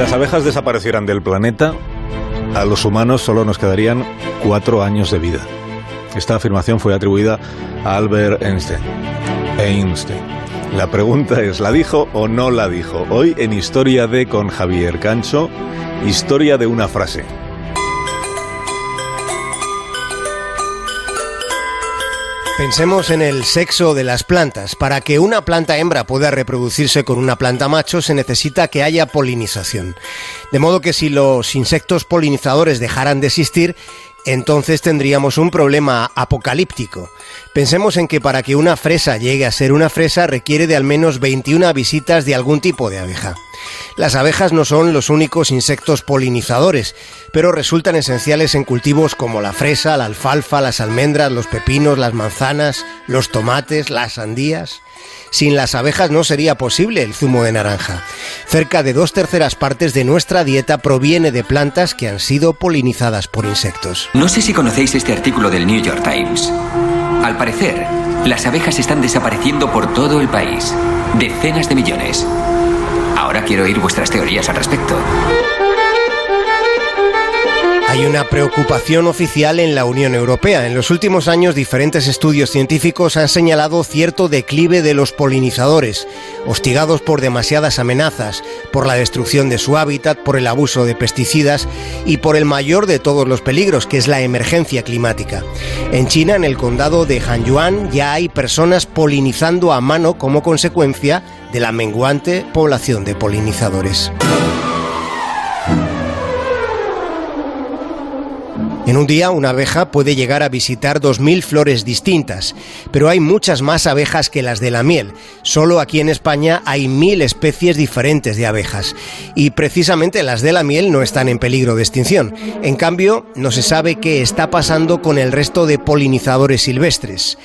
las abejas desaparecieran del planeta, a los humanos solo nos quedarían cuatro años de vida. Esta afirmación fue atribuida a Albert Einstein. Einstein. La pregunta es, ¿la dijo o no la dijo? Hoy en Historia de con Javier Cancho, historia de una frase. Pensemos en el sexo de las plantas. Para que una planta hembra pueda reproducirse con una planta macho se necesita que haya polinización. De modo que si los insectos polinizadores dejaran de existir, entonces tendríamos un problema apocalíptico. Pensemos en que para que una fresa llegue a ser una fresa requiere de al menos 21 visitas de algún tipo de abeja. Las abejas no son los únicos insectos polinizadores, pero resultan esenciales en cultivos como la fresa, la alfalfa, las almendras, los pepinos, las manzanas, los tomates, las sandías. Sin las abejas no sería posible el zumo de naranja. Cerca de dos terceras partes de nuestra dieta proviene de plantas que han sido polinizadas por insectos. No sé si conocéis este artículo del New York Times. Al parecer, las abejas están desapareciendo por todo el país. Decenas de millones. Ahora quiero oír vuestras teorías al respecto. Hay una preocupación oficial en la Unión Europea. En los últimos años diferentes estudios científicos han señalado cierto declive de los polinizadores, hostigados por demasiadas amenazas, por la destrucción de su hábitat, por el abuso de pesticidas y por el mayor de todos los peligros, que es la emergencia climática. En China, en el condado de Hanyuan, ya hay personas polinizando a mano como consecuencia de la menguante población de polinizadores. En un día una abeja puede llegar a visitar 2.000 flores distintas, pero hay muchas más abejas que las de la miel. Solo aquí en España hay mil especies diferentes de abejas y precisamente las de la miel no están en peligro de extinción. En cambio, no se sabe qué está pasando con el resto de polinizadores silvestres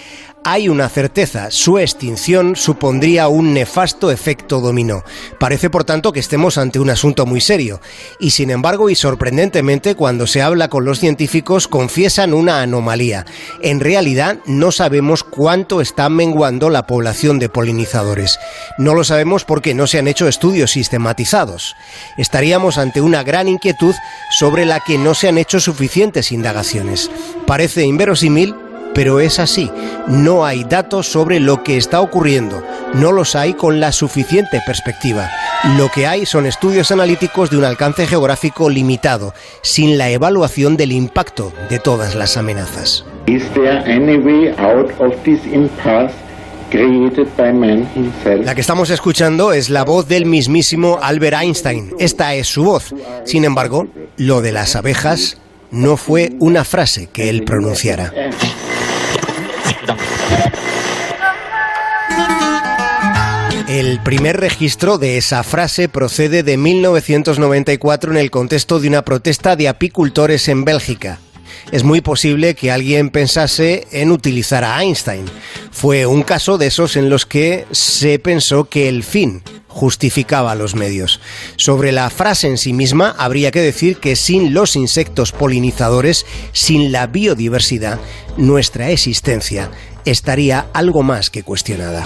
hay una certeza, su extinción supondría un nefasto efecto dominó. Parece, por tanto, que estemos ante un asunto muy serio. Y sin embargo, y sorprendentemente, cuando se habla con los científicos, confiesan una anomalía. En realidad, no sabemos cuánto está menguando la población de polinizadores. No lo sabemos porque no se han hecho estudios sistematizados. Estaríamos ante una gran inquietud sobre la que no se han hecho suficientes indagaciones. Parece inverosímil, pero es así. No hay datos sobre lo que está ocurriendo. No los hay con la suficiente perspectiva. Lo que hay son estudios analíticos de un alcance geográfico limitado, sin la evaluación del impacto de todas las amenazas. La que estamos escuchando es la voz del mismísimo Albert Einstein. Esta es su voz. Sin embargo, lo de las abejas no fue una frase que él pronunciara. El primer registro de esa frase procede de 1994 en el contexto de una protesta de apicultores en Bélgica. Es muy posible que alguien pensase en utilizar a Einstein. Fue un caso de esos en los que se pensó que el fin justificaba los medios. Sobre la frase en sí misma, habría que decir que sin los insectos polinizadores, sin la biodiversidad, nuestra existencia estaría algo más que cuestionada.